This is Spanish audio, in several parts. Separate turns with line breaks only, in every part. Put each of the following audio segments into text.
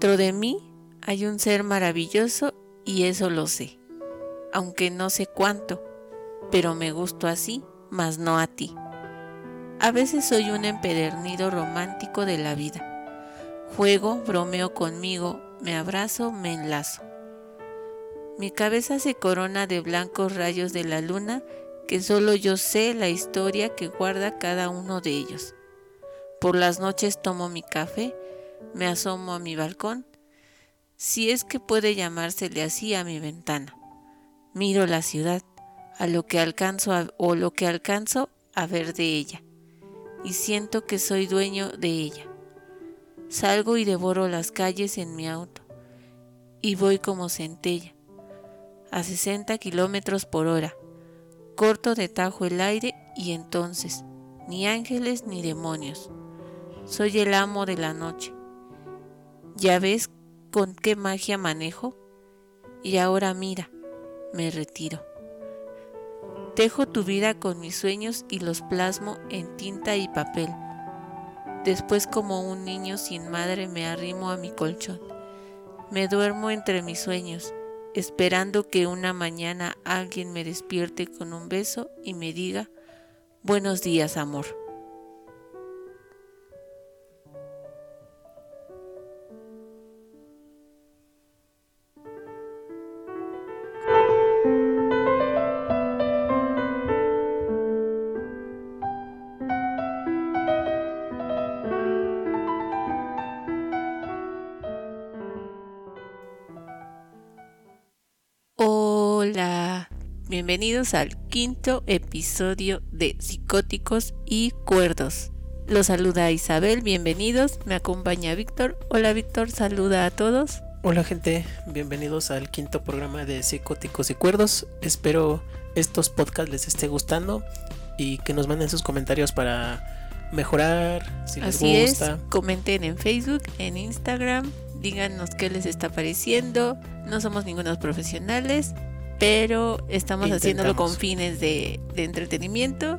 Dentro de mí hay un ser maravilloso y eso lo sé, aunque no sé cuánto, pero me gusto así, mas no a ti. A veces soy un empedernido romántico de la vida. Juego, bromeo conmigo, me abrazo, me enlazo. Mi cabeza se corona de blancos rayos de la luna que solo yo sé la historia que guarda cada uno de ellos. Por las noches tomo mi café, me asomo a mi balcón, si es que puede llamársele así a mi ventana. Miro la ciudad, a lo que alcanzo o lo que alcanzo a ver de ella, y siento que soy dueño de ella. Salgo y devoro las calles en mi auto, y voy como centella, a 60 kilómetros por hora. Corto de tajo el aire y entonces, ni ángeles ni demonios. Soy el amo de la noche. ¿Ya ves con qué magia manejo? Y ahora mira, me retiro. Dejo tu vida con mis sueños y los plasmo en tinta y papel. Después como un niño sin madre me arrimo a mi colchón. Me duermo entre mis sueños, esperando que una mañana alguien me despierte con un beso y me diga, buenos días amor. Bienvenidos al quinto episodio de Psicóticos y Cuerdos. Los saluda Isabel, bienvenidos, me acompaña Víctor. Hola Víctor, saluda a todos.
Hola gente, bienvenidos al quinto programa de Psicóticos y Cuerdos. Espero estos podcasts les esté gustando y que nos manden sus comentarios para mejorar, si les
Así
gusta.
es, comenten en Facebook, en Instagram, díganos qué les está pareciendo. No somos ningunos profesionales, pero estamos haciéndolo con fines de, de entretenimiento.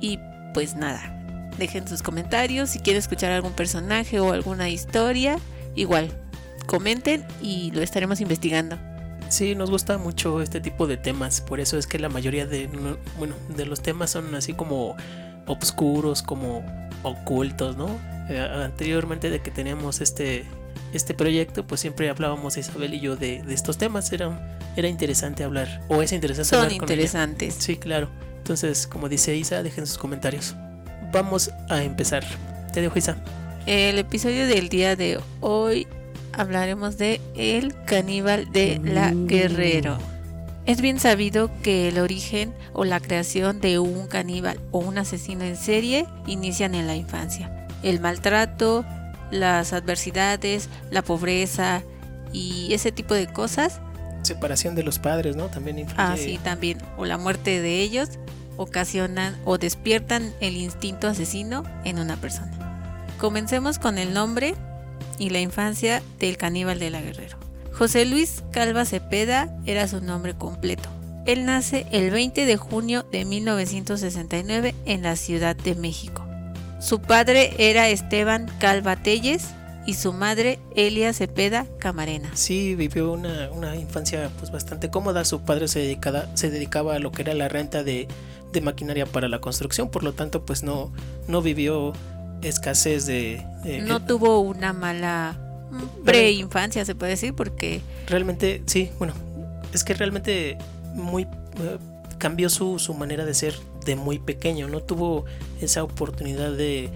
Y pues nada, dejen sus comentarios. Si quieren escuchar algún personaje o alguna historia, igual, comenten y lo estaremos investigando.
Sí, nos gusta mucho este tipo de temas, por eso es que la mayoría de, no- bueno, de los temas son así como obscuros, como ocultos, ¿no? Eh, anteriormente de que teníamos este, este proyecto, pues siempre hablábamos Isabel y yo de, de estos temas, era, era interesante hablar, o es interesante
Son
hablar con ella.
interesantes.
Sí, claro. Entonces, como dice Isa, dejen sus comentarios. Vamos a empezar. Te dejo, Isa.
El episodio del día de hoy hablaremos de El caníbal de la Guerrero. Es bien sabido que el origen o la creación de un caníbal o un asesino en serie inician en la infancia. El maltrato, las adversidades, la pobreza y ese tipo de cosas,
Separación de los padres, ¿no? También influye.
así también, o la muerte de ellos, ocasionan o despiertan el instinto asesino en una persona. Comencemos con el nombre y la infancia del caníbal de la Guerrero. José Luis Calva Cepeda era su nombre completo. Él nace el 20 de junio de 1969 en la Ciudad de México. Su padre era Esteban Calva Telles y su madre Elia Cepeda Camarena.
Sí, vivió una, una infancia pues bastante cómoda. Su padre se dedicaba, se dedicaba a lo que era la renta de, de maquinaria para la construcción, por lo tanto, pues no, no vivió escasez de. de-
No tuvo una mala preinfancia, se puede decir, porque
Realmente, sí, bueno, es que realmente muy eh, cambió su, su manera de ser de muy pequeño. No tuvo esa oportunidad de,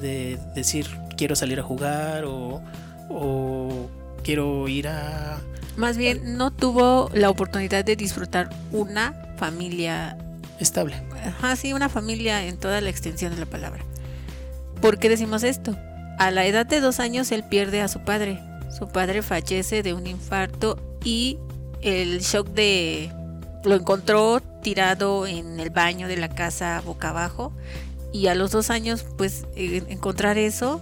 de decir quiero salir a jugar o, o quiero ir a
más bien no tuvo la oportunidad de disfrutar una familia,
estable.
ajá, sí, una familia en toda la extensión de la palabra. ¿Por qué decimos esto? A la edad de dos años él pierde a su padre. Su padre fallece de un infarto y el shock de... Lo encontró tirado en el baño de la casa boca abajo y a los dos años pues encontrar eso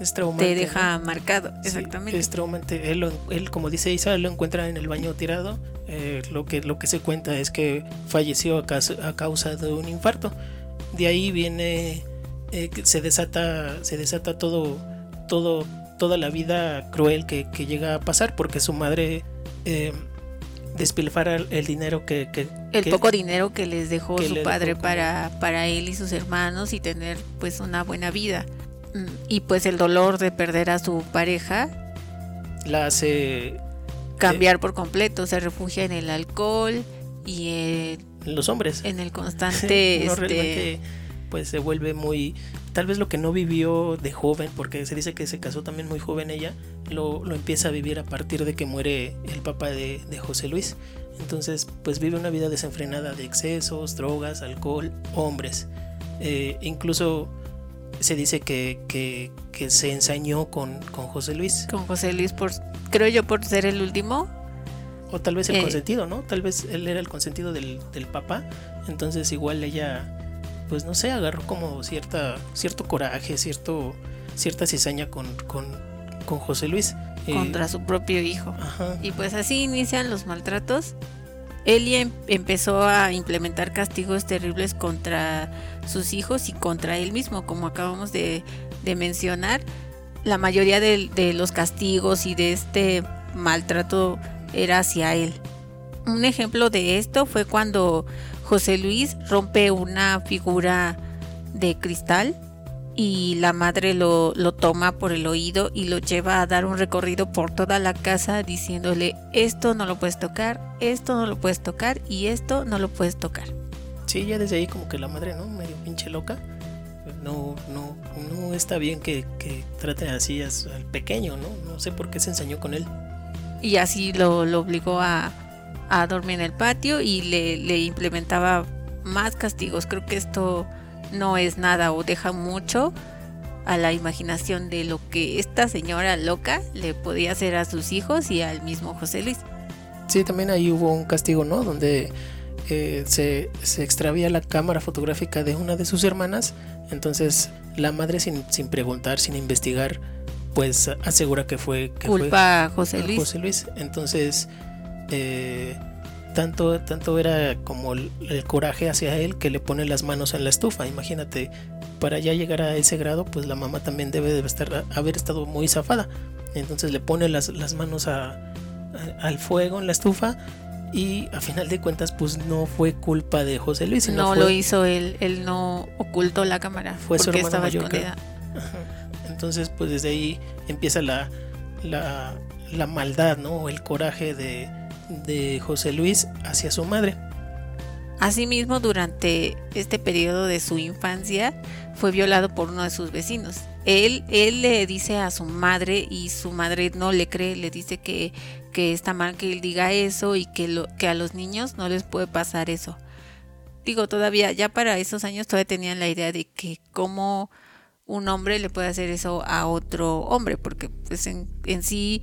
Es traumante.
te
¿no?
deja marcado.
Sí,
Exactamente.
es traumante. Él, como dice Isa, lo encuentra en el baño tirado. Eh, lo, que, lo que se cuenta es que falleció a causa, a causa de un infarto. De ahí viene, eh, que se desata, se desata todo, todo, toda la vida cruel que, llega a pasar porque su madre eh, despilfara el dinero que,
el poco dinero que les dejó su padre para, para él y sus hermanos y tener pues una buena vida y pues el dolor de perder a su pareja
la hace
cambiar por completo se refugia en el alcohol y
en los hombres
en el constante este,
pues se vuelve muy tal vez lo que no vivió de joven, porque se dice que se casó también muy joven ella, lo, empieza a vivir a partir de que muere el papá de, José Luis. Entonces, pues vive una vida desenfrenada de excesos, drogas, alcohol, hombres. Eh, incluso se dice que, que, se ensañó con, con, José Luis.
Con José Luis, por, creo yo, por ser el último.
O tal vez el eh. consentido, ¿no? Tal vez él era el consentido del, del papá. Entonces igual ella pues no sé, agarró como cierta, cierto coraje, cierto, cierta cizaña con, con, José Luis.
Eh, Contra su propio hijo. Y pues así inician los maltratos. Elia em, empezó a implementar castigos terribles contra sus hijos y contra él mismo, como acabamos de, mencionar. La mayoría de, los castigos y de este maltrato era hacia él. Un ejemplo de esto fue cuando José Luis rompe una figura de cristal y la madre lo, toma por el oído y lo lleva a dar un recorrido por toda la casa diciéndole esto no lo puedes tocar, esto no lo puedes tocar y esto no lo puedes tocar.
Sí, ya desde ahí como que la madre, ¿no? Medio pinche loca. No, no, no está bien que, que trate así al pequeño, ¿no? No sé por qué se ensañó con él.
Y así lo, lo obligó a, a dormir en el patio y le, implementaba más castigos. Creo que esto no es nada o deja mucho a la imaginación de lo que esta señora loca le podía hacer a sus hijos y al mismo José Luis.
Sí, también ahí hubo un castigo, ¿no? Donde eh, se, se, extravía la cámara fotográfica de una de sus hermanas. Entonces la madre sin, sin preguntar, sin investigar, pues asegura que fue... Que
Culpa a José Luis.
José Luis. Entonces eh, tanto, tanto era como el, coraje hacia él que le pone las manos en la estufa. Imagínate, para ya llegar a ese grado, pues la mamá también debe de estar, haber estado muy zafada. Entonces le pone las, manos al fuego en la estufa y a final de cuentas pues no fue culpa de José Luis.
no lo hizo él, él no ocultó la cámara fue porque estaba escondida.
Entonces pues desde ahí empieza la, la, la maldad, ¿no? El coraje de, de José Luis hacia su madre.
Asimismo, durante este periodo de su infancia, fue violado por uno de sus vecinos. Él, él le dice a su madre y su madre no le cree, le dice que, que está mal que él diga eso y que, lo, que a los niños no les puede pasar eso. Digo, todavía, ya para esos años todavía tenían la idea de que cómo un hombre le puede hacer eso a otro hombre, porque pues en, en sí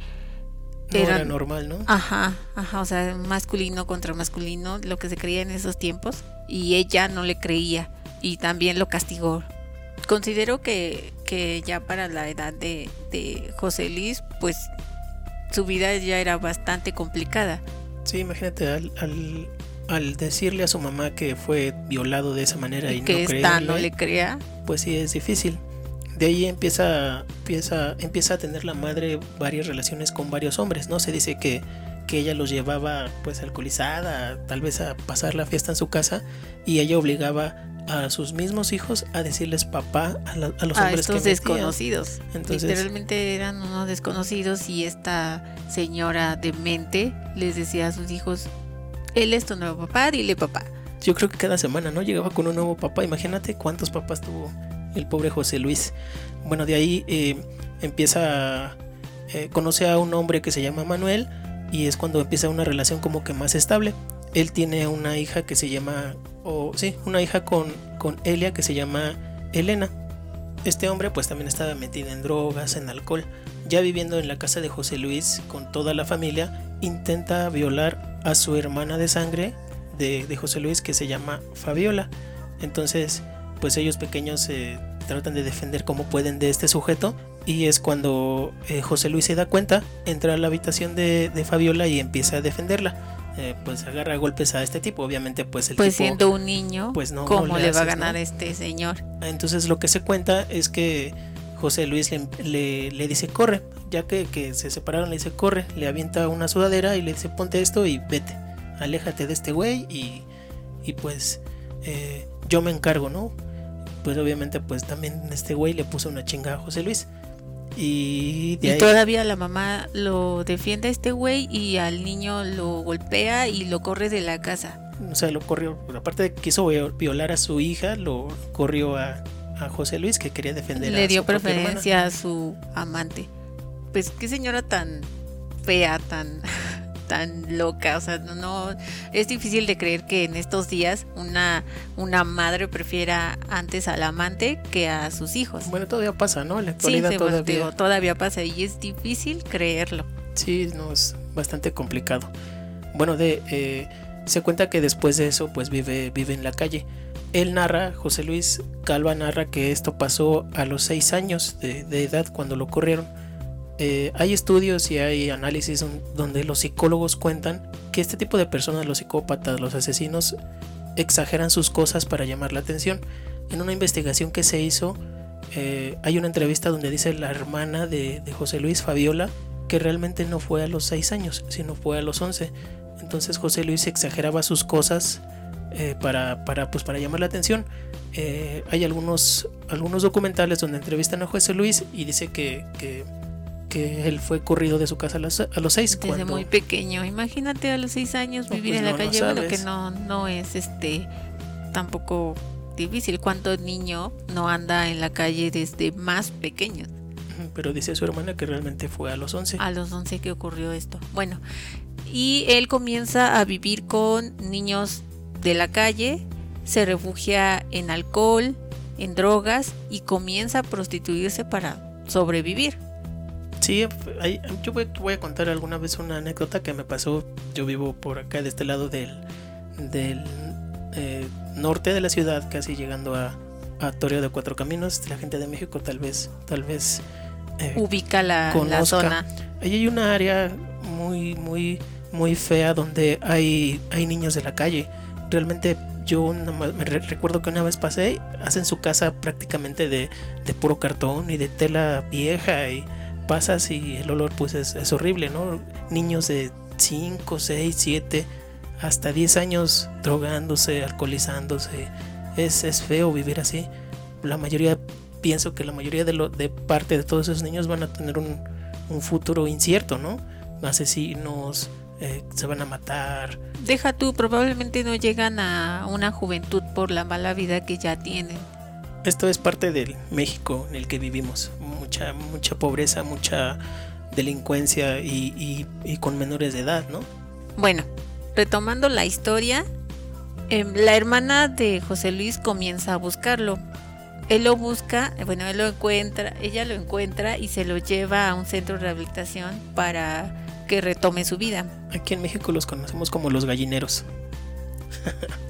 era normal, ¿no?
Ajá, ajá, o sea, masculino contra masculino, lo que se creía en esos tiempos, y ella no le creía y también lo castigó. Considero que, que ya para la edad de, de José Luis, pues su vida ya era bastante complicada.
Sí, imagínate, al, al, al decirle a su mamá que fue violado de esa manera y,
que
no,
esta no le crea,
pues sí es difícil de ahí empieza, empieza, empieza a tener la madre varias relaciones con varios hombres, ¿no? Se dice que, que ella los llevaba pues alcoholizada, tal vez a pasar la fiesta en su casa y ella obligaba a sus mismos hijos a decirles papá a, los a hombres
estos desconocidos. Entonces, Literalmente eran unos desconocidos y esta señora de mente les decía a sus hijos, él es tu nuevo papá, dile papá.
Yo creo que cada semana, ¿no? Llegaba con un nuevo papá. Imagínate cuántos papás tuvo el pobre José Luis. Bueno, de ahí eh, empieza, eh, conoce a un hombre que se llama Manuel y es cuando empieza una relación como que más estable. Él tiene una hija que se llama, sí, una hija con, con Elia que se llama Elena. Este hombre pues también estaba metido en drogas, en alcohol. Ya viviendo en la casa de José Luis con toda la familia, intenta violar a su hermana de sangre de, de José Luis que se llama Fabiola. Entonces pues ellos pequeños se tratan de defender como pueden de este sujeto y es cuando eh, José Luis se da cuenta, entra a la habitación de, Fabiola y empieza a defenderla. Eh, pues agarra golpes a este tipo, obviamente pues el
pues siendo un niño, pues no, ¿cómo le, va a ganar este señor?
Entonces lo que se cuenta es que José Luis le, le, dice corre, ya que, que, se separaron le dice corre, le avienta una sudadera y le dice ponte esto y vete, aléjate de este güey y, y pues eh, yo me encargo, ¿no? Pues obviamente pues también este güey le puso una chinga a José Luis. Y,
todavía la mamá lo defiende a este güey y al niño lo golpea y lo corre de la casa.
O sea, lo corrió, aparte de que quiso violar a su hija, lo corrió a, a José Luis que quería defender
Le dio preferencia a su amante. Pues qué señora tan fea, tan tan loca, o sea, no es difícil de creer que en estos días una una madre prefiera antes al amante que a sus hijos.
Bueno, todavía pasa, ¿no? La actualidad
sí, todavía. todavía pasa y es difícil creerlo.
Sí, no es bastante complicado. Bueno, de eh, se cuenta que después de eso, pues vive vive en la calle. Él narra, José Luis Calva narra que esto pasó a los seis años de, edad cuando lo corrieron. Eh, hay estudios y hay análisis donde los psicólogos cuentan que este tipo de personas, los psicópatas, los asesinos, exageran sus cosas para llamar la atención. En una investigación que se hizo, eh, hay una entrevista donde dice la hermana de, José Luis, Fabiola, que realmente no fue a los seis años, sino fue a los once. Entonces José Luis exageraba sus cosas eh, para, para, pues, para llamar la atención. Hay algunos, algunos documentales donde entrevistan a José Luis y dice que, él fue corrido de su casa a los, a los seis.
Desde muy pequeño. Imagínate a los seis años vivir pues en la calle. bueno, que no, no es este tampoco difícil. ¿Cuánto niño no anda en la calle desde más pequeño?
Pero dice su hermana que realmente fue a los 11.
A los 11 que ocurrió esto. Bueno, y él comienza a vivir con niños de la calle, se refugia en alcohol, en drogas y comienza a prostituirse para sobrevivir.
Sí, yo voy, a contar alguna vez una anécdota que me pasó. Yo vivo por acá, de este lado del, del eh, norte de la ciudad, casi llegando a, a Toreo de Cuatro Caminos. La gente de México tal vez, tal vez
eh, ubica la, la, zona.
Ahí hay una área muy, muy, muy fea donde hay, hay niños de la calle realmente yo me recuerdo que una vez pasé, hacen su casa prácticamente de, puro cartón y de tela vieja y pasas y el olor pues es, horrible, ¿no? Niños de 5, 6, 7, hasta 10 años drogándose, alcoholizándose. Es, es feo vivir así. La mayoría, pienso que la mayoría de, lo, de parte de todos esos niños van a tener un, un futuro incierto, ¿no? Asesinos, eh, se van a matar.
Deja tú, probablemente no llegan a una juventud por la mala vida que ya tienen.
Esto es parte del México en el que vivimos. Mucha, mucha pobreza, mucha delincuencia y, con menores de edad, ¿no?
Bueno, retomando la historia, em, la hermana de José Luis comienza a buscarlo. Él lo busca, bueno, él lo encuentra, ella lo encuentra y se lo lleva a un centro de rehabilitación para que retome su vida.
Aquí en México los conocemos como los gallineros.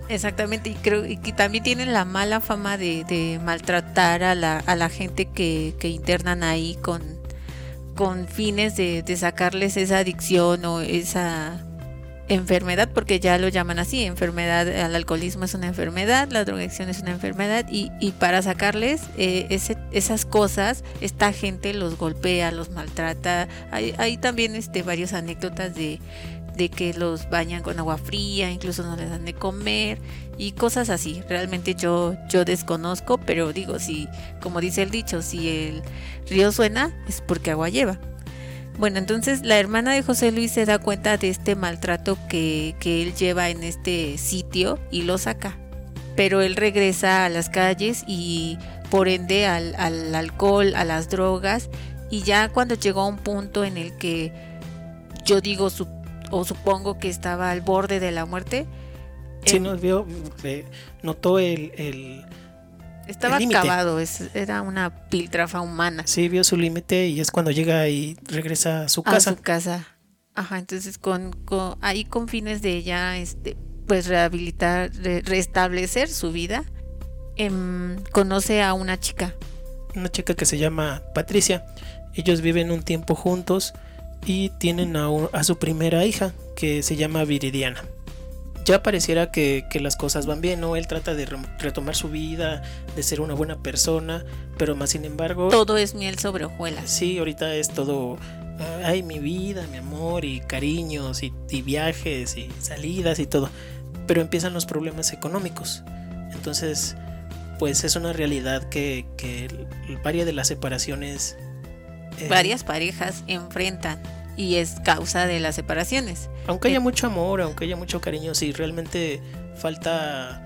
Exactamente, y creo que también tienen la mala fama de, maltratar a la, a la gente que, internan ahí con, con fines de, sacarles esa adicción o esa enfermedad, porque ya lo llaman así, enfermedad, el alcoholismo es una enfermedad, la drogadicción es una enfermedad, y, y para sacarles eh, esas cosas, esta gente los golpea, los maltrata. Hay, hay también este, varias anécdotas de, de que los bañan con agua fría, incluso no les dan de comer y cosas así. Realmente yo, yo desconozco, pero digo, si, como dice el dicho, si el río suena es porque agua lleva. Bueno, entonces la hermana de José Luis se da cuenta de este maltrato que, él lleva en este sitio y lo saca. Pero él regresa a las calles y por ende al, alcohol, a las drogas. Y ya cuando llegó a un punto en el que yo digo o supongo que estaba al borde de la muerte.
Sí, nos vio, eh, notó el
estaba acabado, era una piltrafa humana.
Sí, vio su límite y es cuando llega y regresa a su casa.
A su casa. Ajá, entonces con, ahí con fines de ella, este, pues rehabilitar, restablecer su vida, em, conoce a una chica.
Una chica que se llama Patricia. Ellos viven un tiempo juntos y tienen a, a su primera hija que se llama Viridiana ya pareciera que, que, las cosas van bien, ¿no? Él trata de retomar su vida, de ser una buena persona, pero más sin embargo...
Todo es miel sobre hojuelas.
Sí, ahorita es todo... Ay, mi vida, mi amor, y cariños, y, y viajes, y salidas, y todo. Pero empiezan los problemas económicos. Entonces, pues es una realidad que, que varias de las separaciones...
Eh, varias parejas enfrentan y es causa de las separaciones.
Aunque haya eh, mucho amor, aunque haya mucho cariño, si realmente falta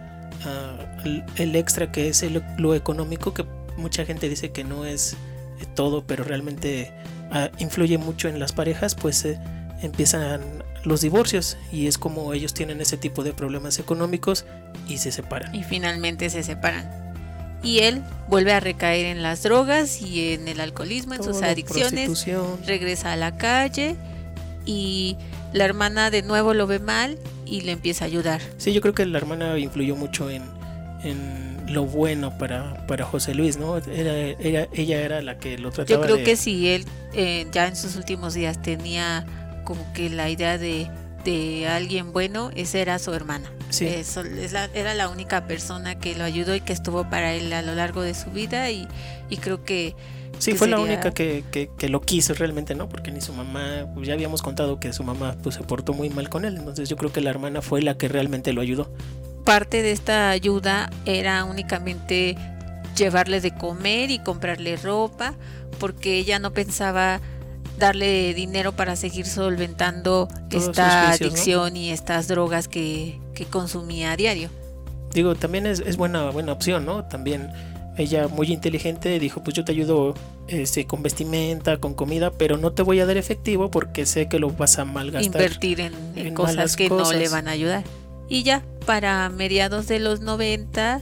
ah, el, extra que es lo económico, que mucha gente dice que no es eh, todo, pero realmente ah, influye mucho en las parejas, pues empiezan los divorcios y es como ellos tienen ese tipo de problemas económicos y se separan.
Y finalmente se separan y él vuelve a recaer en las drogas y en el alcoholismo, en sus adicciones, regresa a la calle y la hermana de nuevo lo ve mal y le empieza a ayudar.
Sí, yo creo que la hermana influyó mucho en, lo bueno para, para José Luis, ¿no? Era, ella era la que lo trataba.
Yo creo que si él eh, ya en sus últimos días tenía como que la idea de de alguien bueno, esa era su hermana. Sí. era la única persona que lo ayudó y que estuvo para él a lo largo de su vida y, creo que...
Sí, fue la única que, que, lo quiso realmente, ¿no? Porque ni su mamá, pues ya habíamos contado que su mamá pues, se portó muy mal con él, entonces yo creo que la hermana fue la que realmente lo ayudó.
Parte de esta ayuda era únicamente llevarle de comer y comprarle ropa, porque ella no pensaba darle dinero para seguir solventando esta adicción y estas drogas que, consumía a diario.
Digo, también es, buena, buena opción, ¿no? También ella muy inteligente dijo, pues yo te ayudo este, con vestimenta, con comida, pero no te voy a dar efectivo porque sé que lo vas a malgastar.
Invertir en, cosas que no le van a ayudar. Y ya, para mediados de los 90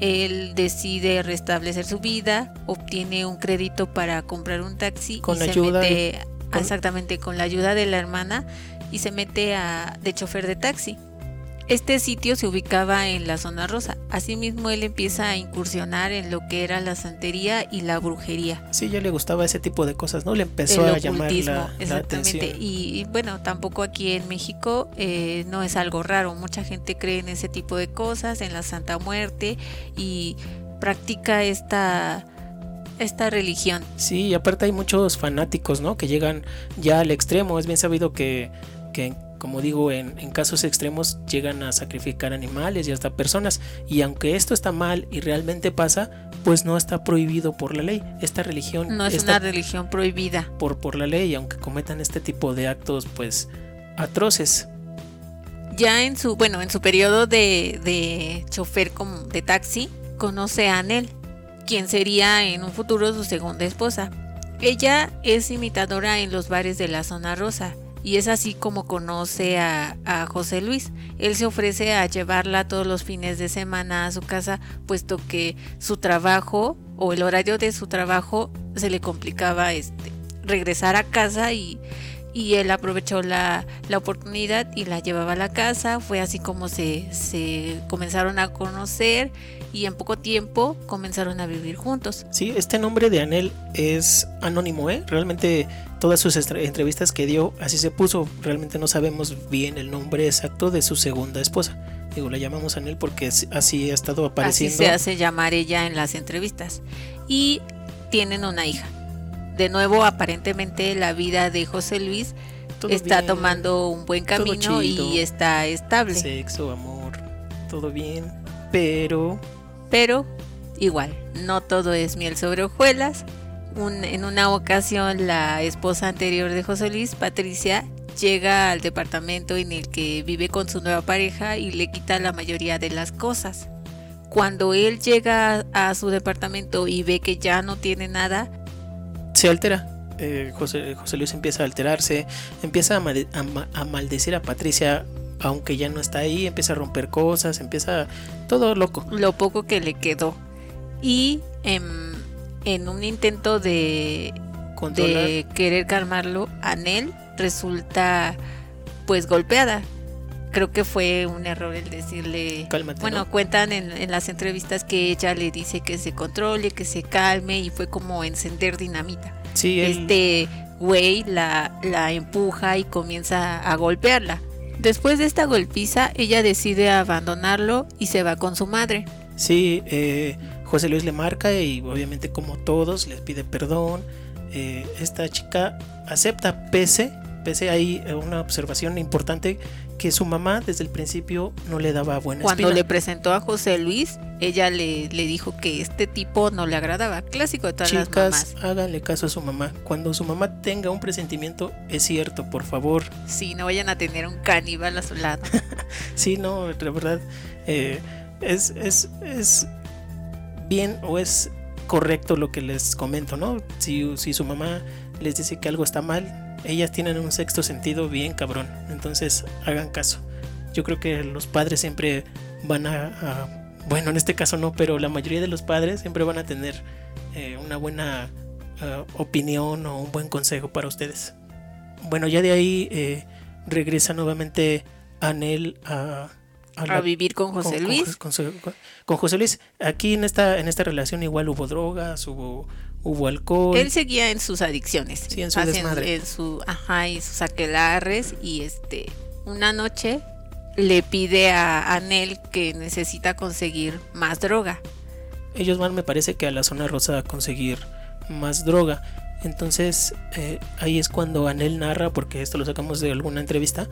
él decide restablecer su vida, obtiene un crédito para comprar un taxi
con
y
se mete
exactamente con la ayuda de la hermana y se mete a de chofer de taxi. Este sitio se ubicaba en la zona rosa. Asimismo, él empieza a incursionar en lo que era la santería y la brujería.
Sí, ya le gustaba ese tipo de cosas, ¿no? Le empezó a llamar la,
exactamente. Y, bueno, tampoco aquí en México eh, no es algo raro. Mucha gente cree en ese tipo de cosas, en la Santa Muerte y practica esta esta religión.
Sí, y aparte hay muchos fanáticos, ¿no? Que llegan ya al extremo. Es bien sabido que, que como digo, en, casos extremos llegan a sacrificar animales y hasta personas. Y aunque esto está mal y realmente pasa, pues no está prohibido por la ley. Esta religión
no es una religión prohibida
por, por la ley, aunque cometan este tipo de actos, pues atroces.
Ya en su, bueno, en su periodo de, de chofer de taxi, conoce a Anel, quien sería en un futuro su segunda esposa. Ella es imitadora en los bares de la zona rosa y es así como conoce a, José Luis. Él se ofrece a llevarla todos los fines de semana a su casa, puesto que su trabajo o el horario de su trabajo se le complicaba este, regresar a casa y, y él aprovechó la, oportunidad y la llevaba a la casa. Fue así como se, se comenzaron a conocer y en poco tiempo comenzaron a vivir juntos.
Sí, este nombre de Anel es anónimo, ¿eh? Realmente todas sus entrevistas que dio así se puso. Realmente no sabemos bien el nombre exacto de su segunda esposa. Digo, la llamamos Anel porque así ha estado apareciendo.
Así se hace llamar ella en las entrevistas. Y tienen una hija. De nuevo, aparentemente la vida de José Luis está tomando un buen camino y está estable.
Sexo, amor, todo bien. Pero
pero igual, no todo es miel sobre hojuelas. En una ocasión la esposa anterior de José Luis, Patricia, llega al departamento en el que vive con su nueva pareja y le quita la mayoría de las cosas. Cuando él llega a su departamento y ve que ya no tiene nada,
se altera. Eh, José, Luis empieza a alterarse, empieza a, maldecir a Patricia aunque ya no está ahí, empieza a romper cosas, empieza todo loco.
Lo poco que le quedó. Y en, un intento de, de querer calmarlo, Anel resulta pues golpeada. Creo que fue un error el decirle.
Cálmate,
bueno, cuentan en, en, las entrevistas que ella le dice que se controle, que se calme y fue como encender dinamita.
Sí,
Este güey la, la empuja y comienza a golpearla Después de esta golpiza, ella decide abandonarlo y se va con su madre.
Sí, eh, José Luis le marca y obviamente como todos les pide perdón. Eh, esta chica acepta pese, pese ahí una observación importante que su mamá desde el principio no le daba buena
Cuando le presentó a José Luis, ella le, le, dijo que este tipo no le agradaba. Clásico de todas
Chicas,
las mamás.
háganle caso a su mamá. Cuando su mamá tenga un presentimiento, es cierto, por favor.
Sí, no vayan a tener un caníbal a su lado.
sí, no, la verdad, eh, es, es, es bien o es correcto lo que les comento, ¿no? Si, si su mamá les dice que algo está mal, ellas tienen un sexto sentido bien cabrón. Entonces hagan caso. Yo creo que los padres siempre van a, bueno, en este caso no, pero la mayoría de los padres siempre van a tener eh, una buena uh, opinión o un buen consejo para ustedes. Bueno, ya de ahí eh, regresa nuevamente Anel a,
a, a vivir con José
con,
Luis.
Con, con, con, José Luis. Aquí en esta, en esta relación igual hubo drogas, hubo hubo alcohol.
Él seguía en sus adicciones.
Sí, en su desmadre.
En, su, ajá, y sus aquelarres. Y este, una noche le pide a Anel que necesita conseguir más droga.
Ellos van, me parece que a la zona rosa a conseguir más droga. Entonces eh, ahí es cuando Anel narra, porque esto lo sacamos de alguna entrevista,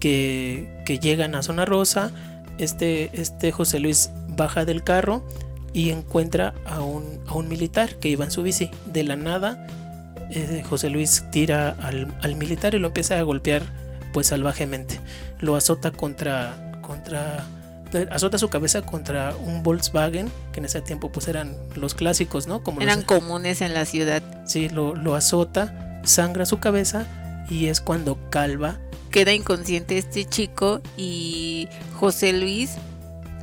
que, que llegan a zona rosa. Este, este José Luis baja del carro y encuentra a un, a un militar que iba en su bici. De la nada, eh, José Luis tira al, al, militar y lo empieza a golpear pues salvajemente. Lo azota contra, contra, azota su cabeza contra un Volkswagen, que en ese tiempo pues eran los clásicos, ¿no?
Como eran los, comunes en la ciudad.
Sí, lo, lo azota, sangra su cabeza y es cuando calva.
Queda inconsciente este chico y José Luis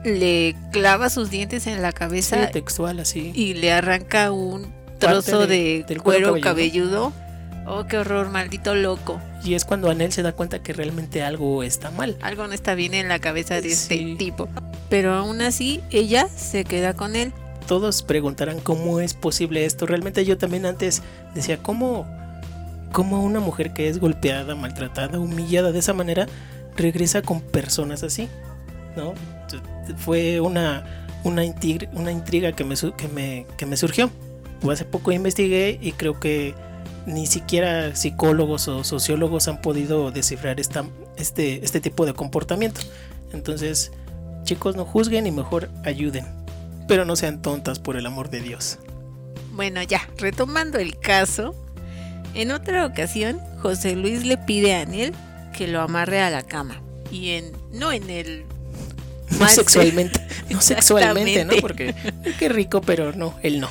le clava sus dientes en la cabeza.
Sí, textual, así.
Y le arranca un trozo de, de, del cuero, cuero cabelludo. cabelludo. Oh, qué horror, maldito loco.
Y es cuando Anel se da cuenta que realmente algo está mal.
Algo no está bien en la cabeza de este sí. tipo. Pero aún así, ella se queda con él.
Todos preguntarán cómo es posible esto. Realmente yo también antes decía, ¿cómo, cómo una mujer que es golpeada, maltratada, humillada de esa manera, regresa con personas así? ¿No? fue una, una, intriga, una intriga que me, que, me, que me surgió. Hace poco investigué y creo que ni siquiera psicólogos o sociólogos han podido descifrar este, este tipo de comportamiento. Entonces, chicos, no juzguen y mejor ayuden. Pero no sean tontas por el amor de Dios.
Bueno, ya, retomando el caso, en otra ocasión, José Luis le pide a Anel que lo amarre a la cama. Y en, no en el
no sexualmente, no sexualmente, ¿no? Porque qué rico, pero no, él no.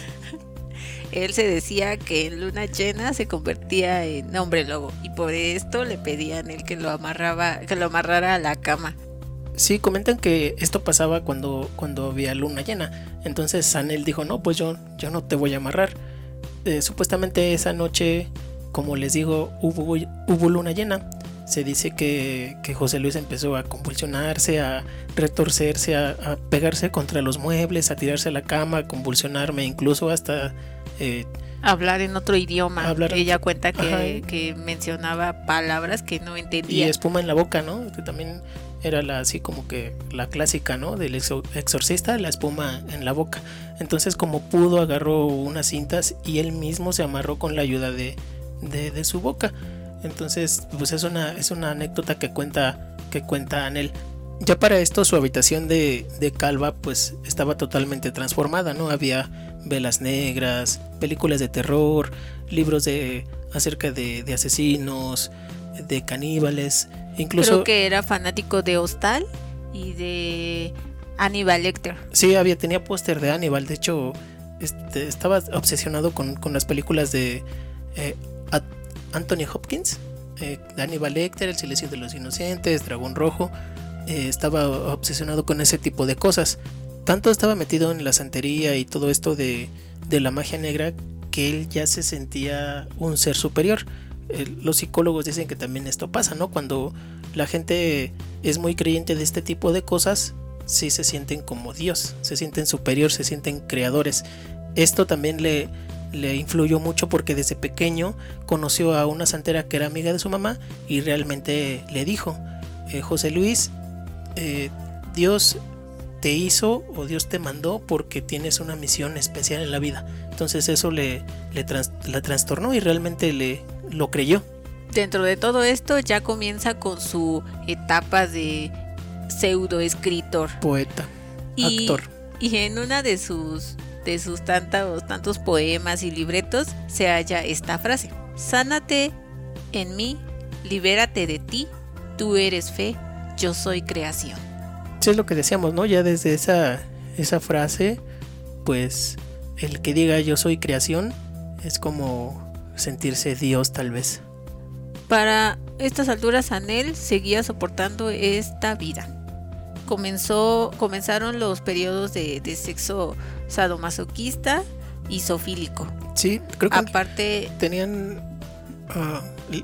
Él se decía que en luna llena se convertía en hombre lobo y por esto le pedían él que lo amarraba, que lo amarrara a la cama.
Sí, comentan que esto pasaba cuando, cuando había luna llena. Entonces Sanel dijo, no, pues yo, yo no te voy a amarrar. Eh, supuestamente esa noche, como les digo, hubo, hubo luna llena se dice que, que, José Luis empezó a convulsionarse, a retorcerse, a, a, pegarse contra los muebles, a tirarse a la cama, a convulsionarme, incluso hasta... Eh,
hablar en otro idioma. Hablar Ella cuenta que, que, mencionaba palabras que no entendía.
Y espuma en la boca, ¿no? Que también era la, así como que la clásica, ¿no? Del exorcista, la espuma en la boca. Entonces como pudo agarró unas cintas y él mismo se amarró con la ayuda de, de, de su boca. Entonces, pues es una, es una anécdota que cuenta, que cuenta Anel. Ya para esto su habitación de, de Calva pues estaba totalmente transformada, ¿no? Había velas negras, películas de terror, libros de acerca de, de asesinos, de caníbales, incluso...
Creo que era fanático de Hostal y de Aníbal Lecter.
Sí, había, tenía póster de Aníbal, de hecho este, estaba obsesionado con, con las películas de eh, Anthony Hopkins, eh, Lecter, El silencio de los inocentes, Dragón Rojo, eh, estaba obsesionado con ese tipo de cosas. Tanto estaba metido en la santería y todo esto de, de la magia negra que él ya se sentía un ser superior. Eh, los psicólogos dicen que también esto pasa, ¿no? Cuando la gente es muy creyente de este tipo de cosas, sí se sienten como Dios, se sienten superior, se sienten creadores. Esto también le, le influyó mucho porque desde pequeño conoció a una santera que era amiga de su mamá y realmente le dijo, eh, José Luis, eh, Dios te hizo o Dios te mandó porque tienes una misión especial en la vida. Entonces eso le, le la trastornó y realmente le lo creyó.
Dentro de todo esto ya comienza con su etapa de pseudo escritor.
Poeta, actor.
Y en una de sus de sus tantos, tantos poemas y libretos se halla esta frase. Sánate en mí, libérate de ti, tú eres fe, yo soy creación
es lo que decíamos, ¿no? Ya desde esa, esa frase, pues el que diga yo soy creación es como sentirse Dios tal vez.
Para estas alturas Anel seguía soportando esta vida. Comenzó, comenzaron los periodos de, sexo sadomasoquista y sofílico.
Sí, creo que Aparte, tenían ah,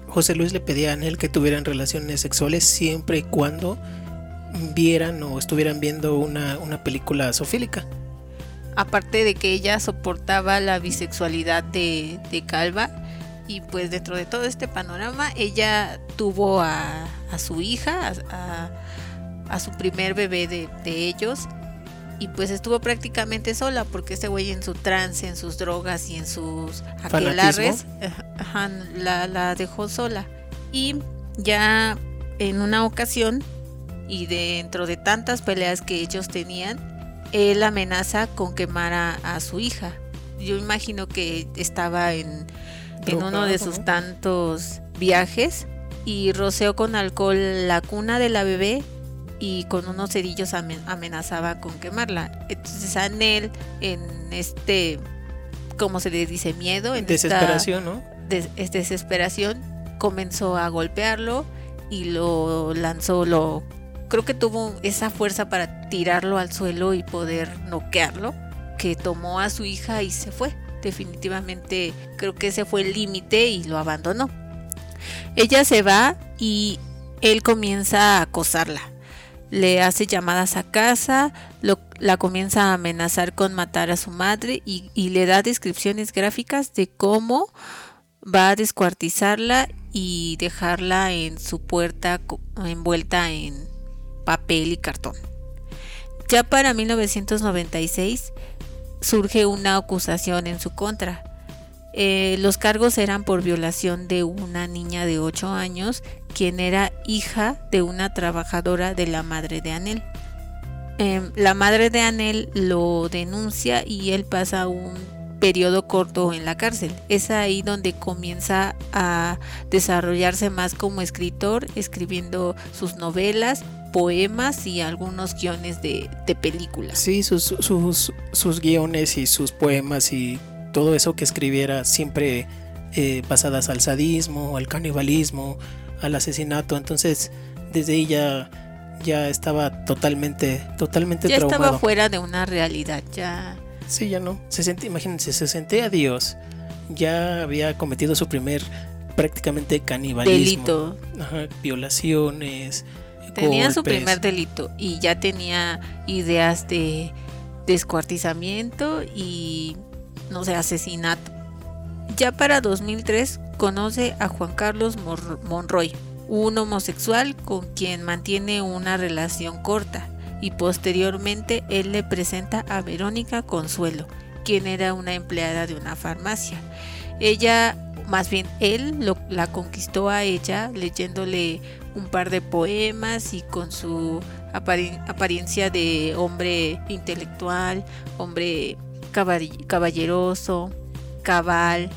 José Luis le pedía a Anel que tuvieran relaciones sexuales siempre y cuando vieran o estuvieran viendo una, película sofílica.
Aparte de que ella soportaba la bisexualidad de, Calva, y pues dentro de todo este panorama, ella tuvo a, su hija, a, su primer bebé de, ellos, y pues estuvo prácticamente sola porque este güey en su trance, en sus drogas y en sus aquelarres, la, la dejó sola. Y ya en una ocasión y dentro de tantas peleas que ellos tenían, él amenaza con quemar a, su hija. Yo imagino que estaba en, en uno de sus tantos viajes y roceó con alcohol la cuna de la bebé y con unos cerillos amenazaba con quemarla. Entonces Anel en este, ¿cómo se le dice? Miedo, en
desesperación, ¿no?
desesperación, comenzó a golpearlo y lo lanzó, lo creo que tuvo esa fuerza para tirarlo al suelo y poder noquearlo, que tomó a su hija y se fue. Definitivamente creo que ese fue el límite y lo abandonó. Ella se va y él comienza a acosarla. Le hace llamadas a casa, la comienza a amenazar con matar a su madre y, le da descripciones gráficas de cómo va a descuartizarla y dejarla en su puerta envuelta en papel y cartón. Ya para 1996 surge una acusación en su contra. Eh, los cargos eran por violación de una niña de 8 años, quien era hija de una trabajadora de la madre de Anel. Em, la madre de Anel lo denuncia y él pasa un periodo corto en la cárcel. Es ahí donde comienza a desarrollarse más como escritor, escribiendo sus novelas poemas y algunos guiones de, películas.
Sí, sus, sus, sus, guiones y sus poemas y todo eso que escribiera siempre eh, basadas al sadismo, al canibalismo, al asesinato. Entonces, desde ella ya estaba totalmente, totalmente
ya estaba fuera de una realidad, ya.
Sí, ya no. Se sentía, imagínense, se sentía Dios. Ya había cometido su primer prácticamente canibalismo.
Delito.
violaciones,
Tenía su primer delito y ya tenía ideas de descuartizamiento y, no sé, asesinato. Ya para 2003 conoce a Juan Carlos Monroy, un homosexual con quien mantiene una relación corta y posteriormente él le presenta a Verónica Consuelo, quien era una empleada de una farmacia. Ella, más bien él, la conquistó a ella leyéndole un par de poemas y con su apariencia de hombre intelectual, hombre caballeroso, cabal.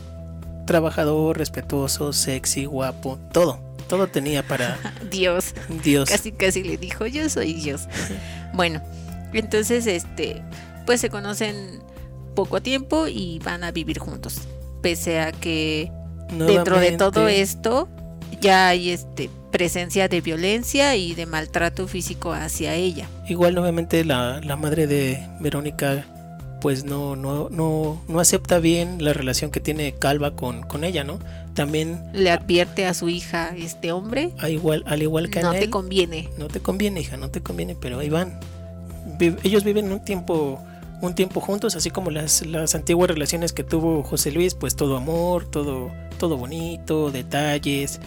Trabajador, respetuoso, sexy, guapo, todo. Todo tenía para...
Dios.
Dios.
Casi, casi le dijo, yo soy Dios. bueno, entonces, este, pues se conocen poco tiempo y van a vivir juntos. Pese a que dentro de todo esto ya hay este presencia de violencia y de maltrato físico hacia ella.
Igual nuevamente la, la madre de Verónica pues no, no, no, no acepta bien la relación que tiene Calva con, con ella, ¿no? También
le advierte a su hija, este hombre,
al igual, al igual que
no te conviene.
No te conviene, hija, no te conviene, pero ahí van. ellos viven un tiempo un tiempo juntos, así como las, las antiguas relaciones que tuvo José Luis, pues todo amor, todo todo bonito, detalles,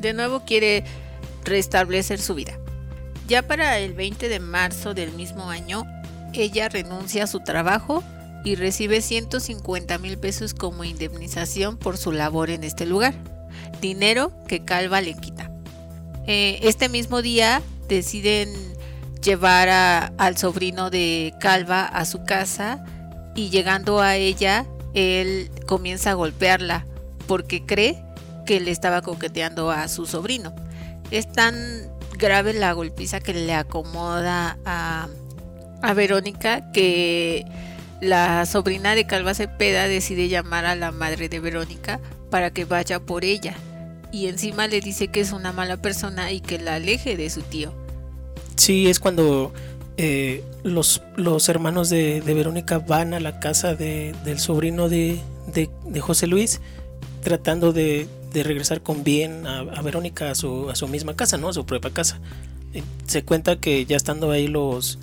de nuevo quiere restablecer su vida. Ya para el 20 de marzo del mismo año, ella renuncia a su trabajo y recibe 150 mil pesos como indemnización por su labor en este lugar, dinero que Calva le quita. Eh, este mismo día deciden llevar al sobrino de Calva a su casa y llegando a ella, él comienza a golpearla porque cree que le estaba coqueteando a su sobrino. Es tan grave la golpiza que le acomoda a, a Verónica que la sobrina de Calva Cepeda decide llamar a la madre de Verónica para que vaya por ella y encima le dice que es una mala persona y que la aleje de su tío.
Sí, es cuando eh, los, los, hermanos de, Verónica van a la casa de, del sobrino de, de, José Luis tratando de, regresar con bien a, Verónica a su, a su misma casa, ¿no? A su propia casa. Eh, se cuenta que ya estando ahí los,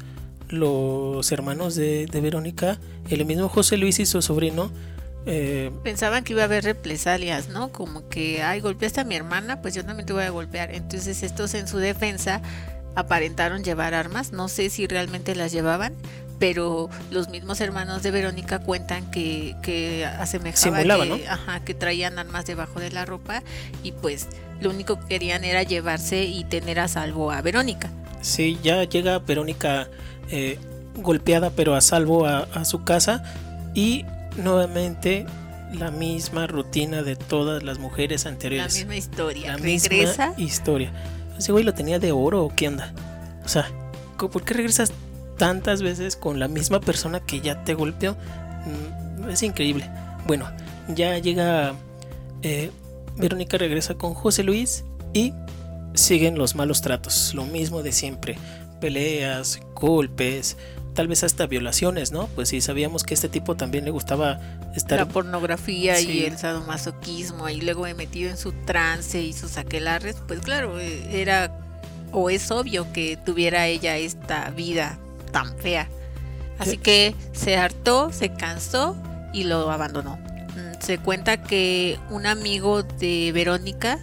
los hermanos de, Verónica, el mismo José Luis y su sobrino,
eh, pensaban que iba a haber represalias, ¿no? Como que, ay, golpeaste a mi hermana, pues yo también te voy a golpear. Entonces estos en su defensa aparentaron llevar armas, no sé si realmente las llevaban, pero los mismos hermanos de Verónica cuentan que, que asemejaba que, ajá, que traían armas debajo de la ropa y pues lo único que querían era llevarse y tener a salvo a Verónica.
Sí, ya llega Verónica eh, golpeada pero a salvo a, su casa y nuevamente la misma rutina de todas las mujeres anteriores.
La misma historia.
La misma historia. Ese güey lo tenía de oro o qué onda. O sea, ¿por qué regresas tantas veces con la misma persona que ya te golpeó? Mm, es increíble. Bueno, ya llega eh, Verónica regresa con José Luis y siguen los malos tratos, lo mismo de siempre, peleas, golpes, tal vez hasta violaciones, ¿no? Pues sí, sabíamos que este tipo también le gustaba estar...
La pornografía y el sadomasoquismo, y luego he metido en su trance y sus aquelarres, pues claro, eh, era o es obvio que tuviera ella esta vida tan fea. Así que se hartó, se cansó y lo abandonó. Mm, se cuenta que un amigo de Verónica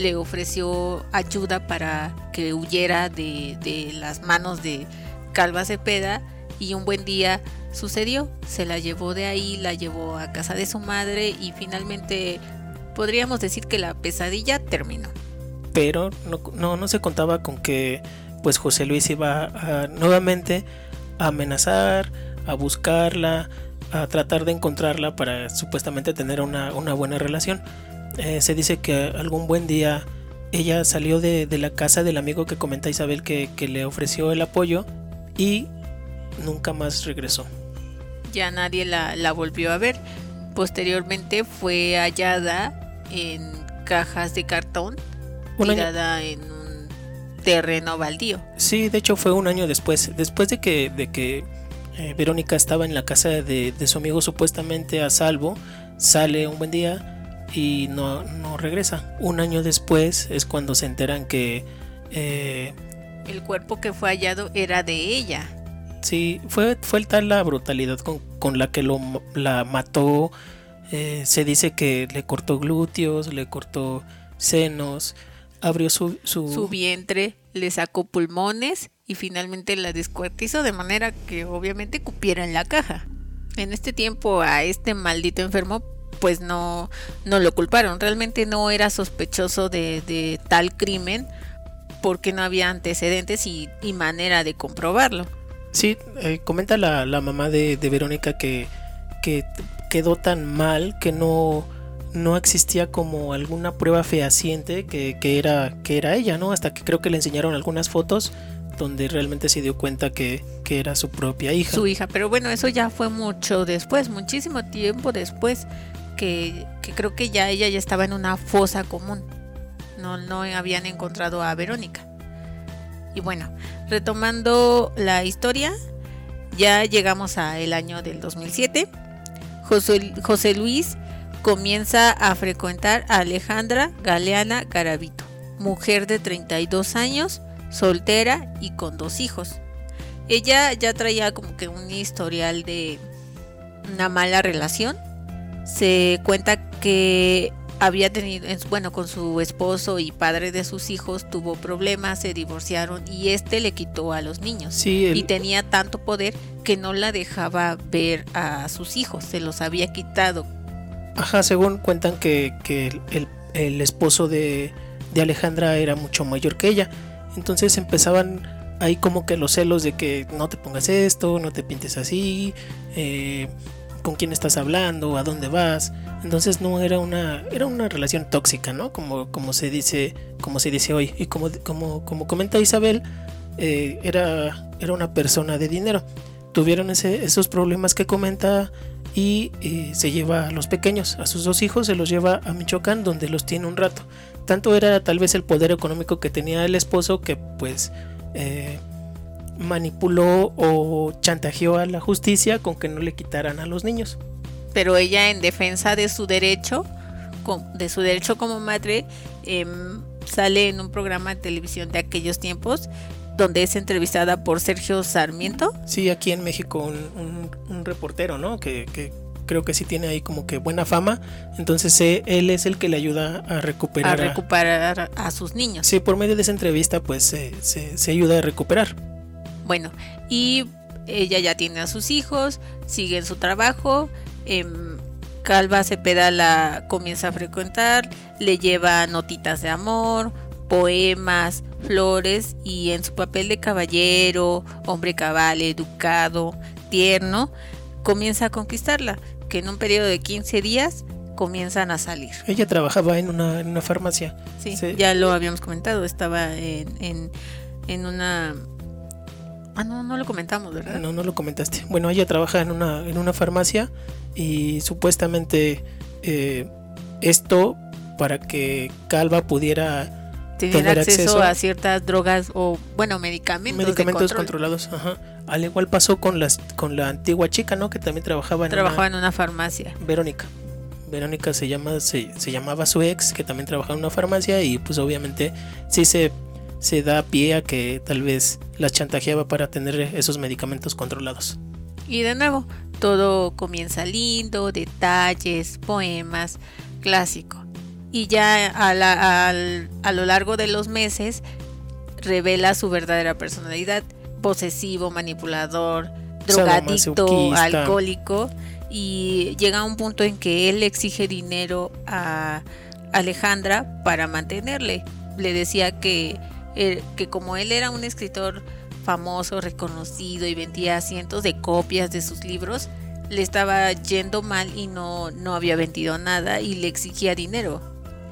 le ofreció ayuda para que huyera de, de las manos de Calva Cepeda y un buen día sucedió, se la llevó de ahí, la llevó a casa de su madre y finalmente podríamos decir que la pesadilla terminó.
Pero no, no, se contaba con que pues José Luis iba a, nuevamente a amenazar, a buscarla, a tratar de encontrarla para supuestamente tener una, buena relación. Eh, se dice que algún buen día ella salió de, la casa del amigo que comenta Isabel que, que le ofreció el apoyo y nunca más regresó.
Ya nadie la, volvió a ver. Posteriormente fue hallada en cajas de cartón, tirada en un terreno baldío.
Sí, de hecho fue un año después, después de que, de que eh, Verónica estaba en la casa de, su amigo supuestamente a salvo, sale un buen día y no, no regresa. Un año después es cuando se enteran que eh,
el cuerpo que fue hallado era de ella.
Sí, fue, fue tal la brutalidad con, la que lo, la mató. Eh, se dice que le cortó glúteos, le cortó senos, abrió su,
su... vientre, le sacó pulmones y finalmente la descuartizó de manera que obviamente cupiera en la caja. En este tiempo a este maldito enfermo pues no, no lo culparon, realmente no era sospechoso de, de tal crimen porque no había antecedentes y, manera de comprobarlo.
Sí, eh, comenta la, mamá de, Verónica que, que, quedó tan mal que no, no existía como alguna prueba fehaciente que, que, era, que era ella, ¿no? Hasta que creo que le enseñaron algunas fotos donde realmente se dio cuenta que, que era su propia hija.
Su hija, pero bueno, eso ya fue mucho después, muchísimo tiempo después, que, creo que ya ella ya estaba en una fosa común no, no habían encontrado a Verónica. Y bueno, retomando la historia, ya llegamos al año del 2007. José, José Luis comienza a frecuentar a Alejandra Galeana Garavito, mujer de 32 años, soltera y con dos hijos. Ella ya traía como que un historial de una mala relación. Se cuenta que había tenido, bueno, con su esposo y padre de sus hijos tuvo problemas, se divorciaron y este le quitó a los niños.
Sí, el-
Y tenía tanto poder que no la dejaba ver a sus hijos, se los había quitado.
Ajá, según cuentan que, que el, el- el esposo de, de Alejandra era mucho mayor que ella. Entonces empezaban ahí como que los celos de que no te pongas esto, no te pintes así, eh, con quién estás hablando, a dónde vas. Entonces no era una, era una relación tóxica, ¿no? Como, como se dice, como se dice hoy. Y como, como, como comenta Isabel, eh, era, era una persona de dinero. Tuvieron ese- esos problemas que comenta y eh, se lleva a los pequeños, a sus dos hijos, se los lleva a Michoacán donde los tiene un rato. Tanto era tal vez el poder económico que tenía el esposo que pues eh, manipuló o chantajeó a la justicia con que no le quitaran a los niños.
Pero ella en defensa de su derecho, de su derecho como madre, em, sale en un programa de televisión de aquellos tiempos donde es entrevistada por Sergio Sarmiento.
Sí, aquí en México un, un- un reportero, ¿no? Que, que creo que sí tiene ahí como que buena fama. Entonces eh, él es el que le ayuda a recuperar. a-
recuperar a sus niños.
Sí, por medio de esa entrevista pues se- se ayuda a recuperar.
Bueno, y ella ya tiene a sus hijos, sigue en su trabajo. em, Calva Cepeda la comienza a frecuentar, le lleva notitas de amor, poemas, flores y en su papel de caballero, hombre cabal, educado, tierno, comienza a conquistarla, que en un periodo de 15 días comienzan a salir.
Ella trabajaba en una, en una farmacia.
Sí,
Sí.
ya lo habíamos comentado, estaba en, en, en una... Ah, no, no lo comentamos, ¿verdad?
No, no lo comentaste. Bueno, ella trabaja en una, en una farmacia y supuestamente eh, esto para que Calva pudiera
Tener
tener
acceso,
acceso-
a ciertas drogas o, bueno, medicamentos.
medicamentos
control.
controlados. Ajá. Al igual pasó con las con la antigua chica, ¿no? Que también trabajaba en
Trabajaba
una-
en una farmacia.
Verónica. Verónica se llama se, se llamaba su ex que también trabajaba en una farmacia y pues obviamente sí se se da pie a que tal vez las chantajeaba para tener esos medicamentos controlados.
Y de nuevo, todo comienza lindo, detalles, poemas, clásico. Y ya a, la- al- a lo largo de los meses revela su verdadera personalidad, posesivo, manipulador, drogadicto, alcohólico. Y llega a un punto en que él le exige dinero a Alejandra para mantenerle. Le decía que, eh, que como él era un escritor famoso, reconocido y vendía cientos de copias de sus libros, le estaba yendo mal y no, no había vendido nada y le exigía dinero.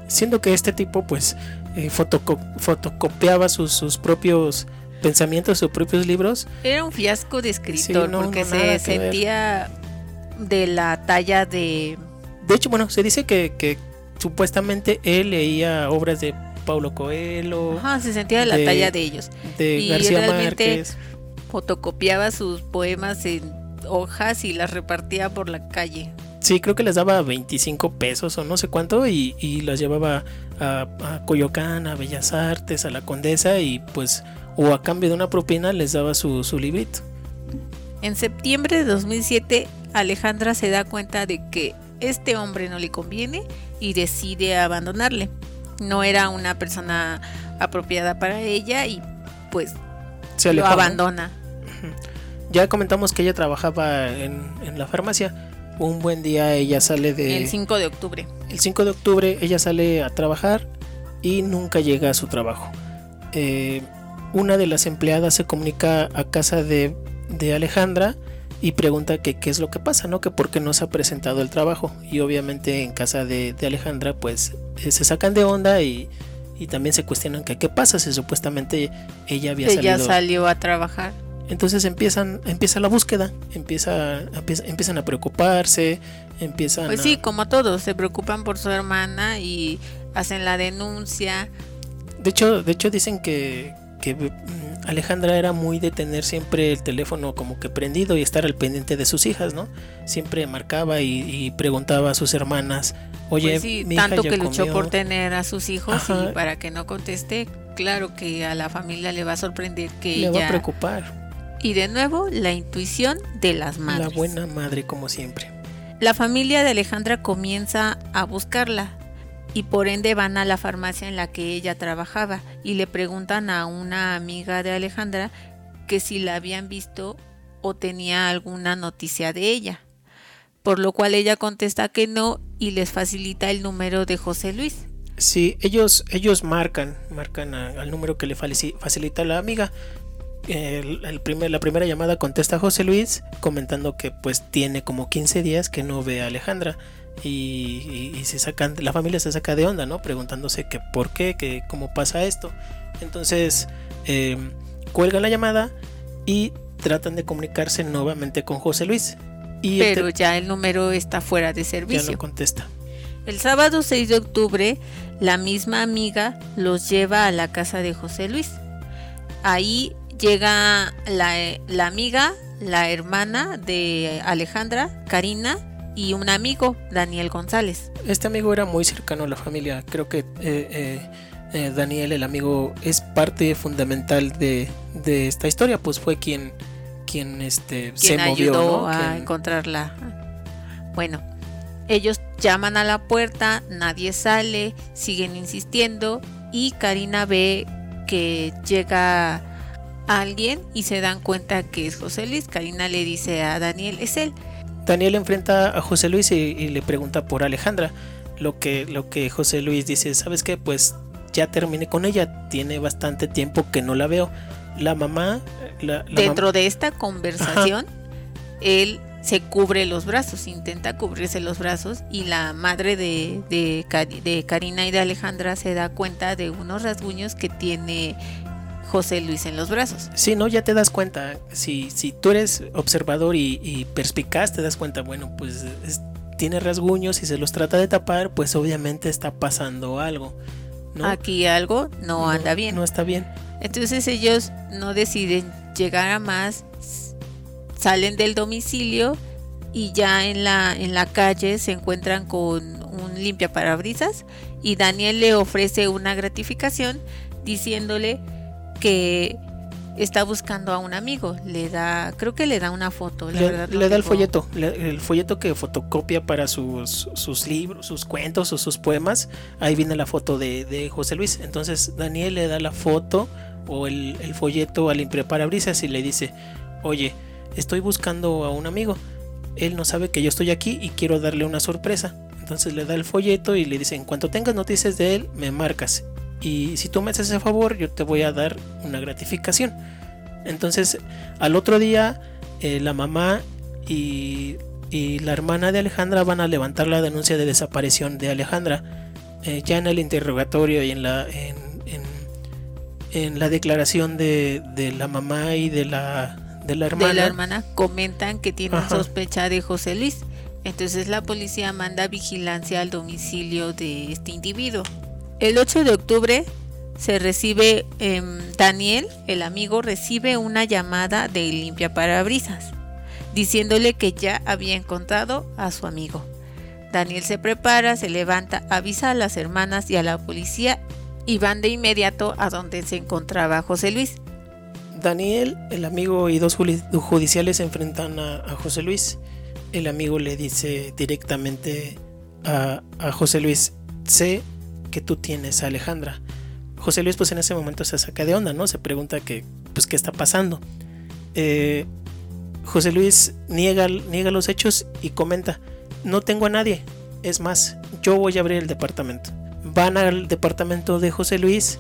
Siendo que este tipo pues eh, fotoco- fotocopiaba sus, sus propios pensamientos, sus propios libros.
Era un fiasco de escritor
no,
porque
no,
se
ver.
sentía de la talla de...
De hecho, bueno, se dice que, que supuestamente él leía obras de Paulo Coelho,
Ajá, se sentía de la
de-
talla de ellos.
de
y
García
realmente-
Márquez.
Fotocopiaba sus poemas en hojas y las repartía por la calle.
Sí, creo que les daba 25 pesos o no sé cuánto y, y las llevaba a, a Coyoacán, a Bellas Artes, a la Condesa y pues o a cambio de una propina les daba su, su librito.
En septiembre de 2007, Alejandra se da cuenta de que este hombre no le conviene y decide abandonarle. No era una persona apropiada para ella y pues
Se
lo abandona.
Ya comentamos que ella trabajaba en, en la farmacia. Un buen día ella sale de...
El 5 de octubre.
El 5 de octubre ella sale a trabajar y nunca llega a su trabajo. Eh, una de las empleadas se comunica a casa de, de Alejandra y pregunta que qué es lo que pasa, ¿no? Que por qué no se ha presentado el trabajo. Y obviamente en casa de, de Alejandra pues eh, se sacan de onda y, y también se cuestionan que qué pasa si supuestamente ella había
Ella
salido.
salió a trabajar.
Entonces empiezan, empieza la búsqueda, empieza, empieza- empiezan a preocuparse, empiezan
Pues
a-
sí, como todos, se preocupan por su hermana y hacen la denuncia.
De hecho, de hecho dicen que, que mm, Alejandra era muy de tener siempre el teléfono como que prendido y estar al pendiente de sus hijas, ¿no? Siempre marcaba y, y preguntaba a sus hermanas, oye,
Pues sí,
mi hija
tanto
ya
que luchó
comió".
por tener a sus hijos
Ajá.
y para que no conteste, claro que a la familia le va a sorprender que
Le va a
ella
preocupar.
Y de nuevo, la intuición de las madres.
La buena madre como siempre.
La familia de Alejandra comienza a buscarla, y por ende van a la farmacia en la que ella trabajaba y le preguntan a una amiga de Alejandra que si la habían visto o tenía alguna noticia de ella, por lo cual ella contesta que no y les facilita el número de José Luis.
Sí, ellos, ellos marcan, marcan al número que le facilita la amiga. El, primer, la primera llamada contesta José Luis comentando que pues tiene como 15 días que no ve a Alejandra y, se sacan, la familia se saca de onda, ¿no? Preguntándose que por qué, que cómo pasa esto. Entonces em, cuelgan la llamada y tratan de comunicarse nuevamente con José Luis.
Y Pero ya el número está fuera de servicio.
Ya no contesta.
El sábado 6 de octubre, la misma amiga los lleva a la casa de José Luis. Ahí llega la, la amiga, la hermana de Alejandra, Karina, y un amigo, Daniel González.
Este amigo era muy cercano a la familia. Creo que eh, eh, eh, Daniel, el amigo, es parte fundamental de, esta historia, pues fue quien, quien, este, se movió,
ayudó a encontrarla. Bueno, ellos llaman a la puerta, nadie sale, siguen insistiendo y Karina ve que llega alguien y se dan cuenta que es José Luis. Karina le dice a Daniel, es él.
Daniel enfrenta a José Luis y, le pregunta por Alejandra. Lo que, lo que José Luis dice, ¿sabes qué? Pues ya terminé con ella. Tiene bastante tiempo que no la veo. La mamá...
Dentro de esta conversación, él se cubre los brazos, intenta cubrirse los brazos y la madre de, de, de, Karina y de Alejandra se da cuenta de unos rasguños que tiene José Luis en los brazos.
Sí, no, ya te das cuenta. Si, si tú eres observador y, perspicaz, te das cuenta, bueno, pues tiene rasguños y se los trata de tapar, pues obviamente está pasando algo.
Aquí algo no, anda bien.
No está bien.
Entonces ellos no deciden llegar a más, salen del domicilio y ya en la, en la calle se encuentran con un limpia parabrisas y Daniel le ofrece una gratificación diciéndole que está buscando a un amigo. Le da, creo que le da una foto.
le, da el folleto, el folleto que fotocopia para sus, sus libros, sus cuentos o sus poemas. Ahí viene la foto de, José Luis. Entonces Daniel le da la foto o el, folleto al impreparabrisas y le dice, oye, estoy buscando a un amigo. Él no sabe que yo estoy aquí y quiero darle una sorpresa. Entonces le da el folleto y le dice, en cuanto tengas noticias de él, me marcas y si tú me haces ese favor yo te voy a dar una gratificación. Entonces al otro día eh, la mamá y, la hermana de Alejandra van a levantar la denuncia de desaparición de Alejandra. Eh, ya en el interrogatorio y en la, en, la declaración de, la mamá y de la, de la hermana.
De la hermana comentan que tienen sospecha de José Luis. Entonces la policía manda vigilancia al domicilio de este individuo. El 8 de octubre se recibe, em, Daniel, el amigo, recibe una llamada de limpia parabrisas, diciéndole que ya había encontrado a su amigo. Daniel se prepara, se levanta, avisa a las hermanas y a la policía y van de inmediato a donde se encontraba José Luis.
Daniel, el amigo y dos judiciales se enfrentan a, José Luis. El amigo le dice directamente a, a José Luis, sé que tú tienes, Alejandra. José Luis pues en ese momento se saca de onda, ¿no? Se pregunta que, pues, qué está pasando. Eh, José Luis niega, niega los hechos y comenta, no tengo a nadie, es más, yo voy a abrir el departamento. Van al departamento de José Luis,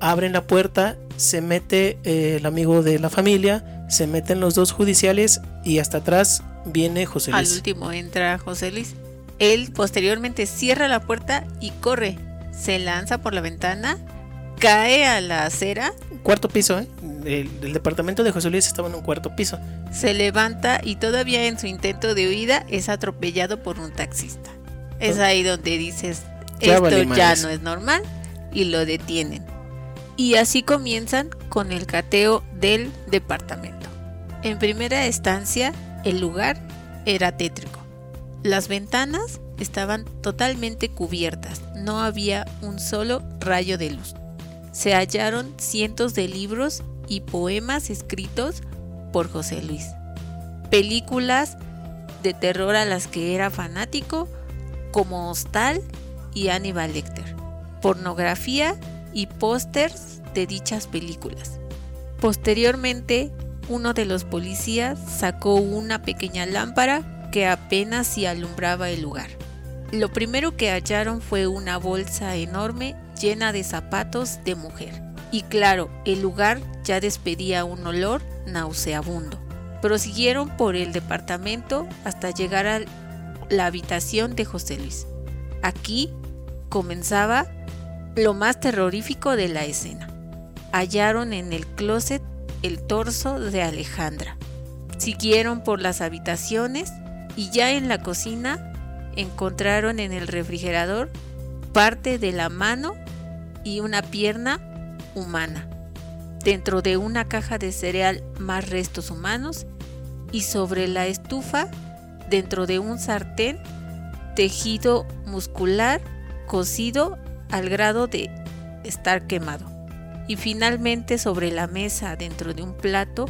abren la puerta, se mete eh, el amigo de la familia, se meten los dos judiciales y hasta atrás viene José Luis.
Al último entra José Luis. Él posteriormente cierra la puerta y corre se lanza por la ventana, cae a la acera.
Cuarto piso, ¿eh? El, departamento de José Luis estaba en un cuarto piso.
Se levanta y todavía en su intento de huida es atropellado por un taxista. Es ahí donde dices, esto ya no es normal y lo detienen. Y así comienzan con el cateo del departamento. En primera instancia, el lugar era tétrico. Las ventanas estaban totalmente cubiertas, no había un solo rayo de luz. Se hallaron cientos de libros y poemas escritos por José Luis, películas de terror a las que era fanático, como Hostal y Aníbal Lecter, pornografía y pósters de dichas películas. Posteriormente, uno de los policías sacó una pequeña lámpara que apenas si alumbraba el lugar. Lo primero que hallaron fue una bolsa enorme llena de zapatos de mujer. Y claro, el lugar ya despedía un olor nauseabundo. Prosiguieron por el departamento hasta llegar a la habitación de José Luis. Aquí comenzaba lo más terrorífico de la escena. Hallaron en el closet el torso de Alejandra. Siguieron por las habitaciones y ya en la cocina encontraron en el refrigerador parte de la mano y una pierna humana. Dentro de una caja de cereal más restos humanos y sobre la estufa, dentro de un sartén, tejido muscular cocido al grado de estar quemado. Y finalmente sobre la mesa, dentro de un plato,